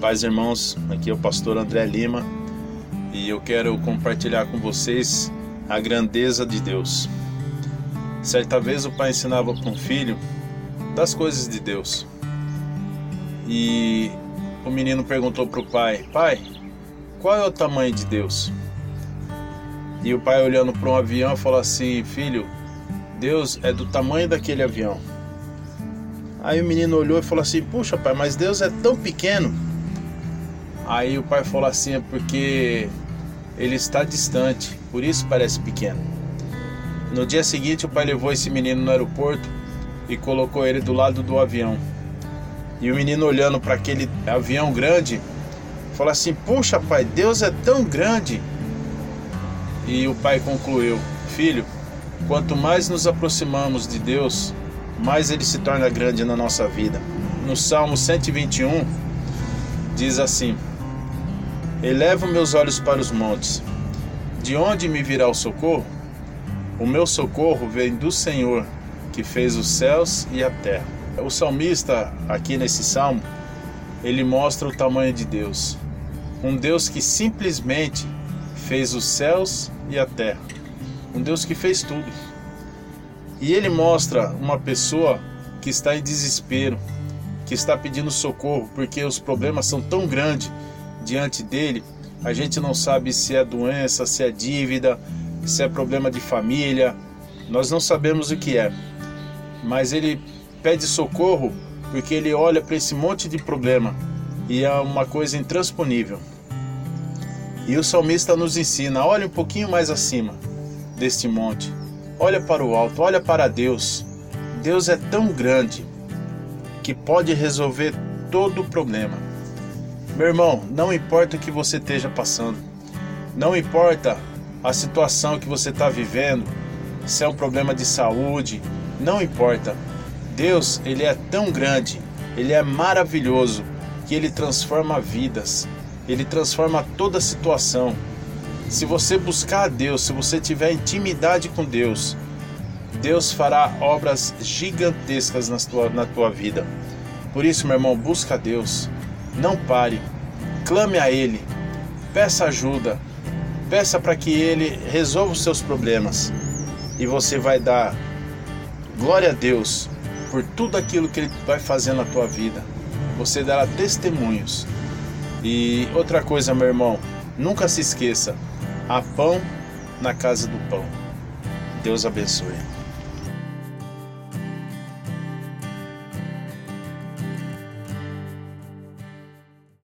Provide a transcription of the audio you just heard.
Paz, irmãos, aqui é o pastor André Lima e eu quero compartilhar com vocês a grandeza de Deus. Certa vez o pai ensinava para um filho das coisas de Deus e o menino perguntou para o pai: Pai, qual é o tamanho de Deus? E o pai, olhando para um avião, falou assim: Filho, Deus é do tamanho daquele avião. Aí o menino olhou e falou assim: Puxa, pai, mas Deus é tão pequeno. Aí o pai falou assim: É porque ele está distante, por isso parece pequeno. No dia seguinte, o pai levou esse menino no aeroporto e colocou ele do lado do avião. E o menino olhando para aquele avião grande, falou assim: Puxa, pai, Deus é tão grande. E o pai concluiu: Filho, quanto mais nos aproximamos de Deus, mais ele se torna grande na nossa vida. No Salmo 121, diz assim: Elevo meus olhos para os montes. De onde me virá o socorro? O meu socorro vem do Senhor, que fez os céus e a terra. O salmista, aqui nesse salmo, ele mostra o tamanho de Deus. Um Deus que simplesmente fez os céus e a terra. Um Deus que fez tudo. E ele mostra uma pessoa que está em desespero, que está pedindo socorro porque os problemas são tão grandes diante dele. A gente não sabe se é doença, se é dívida, se é problema de família. Nós não sabemos o que é. Mas ele pede socorro porque ele olha para esse monte de problema e é uma coisa intransponível. E o salmista nos ensina: olhe um pouquinho mais acima deste monte Olha para o alto, olha para Deus. Deus é tão grande que pode resolver todo o problema. Meu irmão, não importa o que você esteja passando, não importa a situação que você está vivendo, se é um problema de saúde, não importa. Deus, ele é tão grande, ele é maravilhoso que ele transforma vidas, ele transforma toda situação. Se você buscar a Deus, se você tiver intimidade com Deus, Deus fará obras gigantescas na tua, na tua vida. Por isso, meu irmão, busca a Deus. Não pare. Clame a Ele. Peça ajuda. Peça para que Ele resolva os seus problemas. E você vai dar glória a Deus por tudo aquilo que Ele vai fazer na tua vida. Você dará testemunhos. E outra coisa, meu irmão, nunca se esqueça: há pão na casa do pão. Deus abençoe.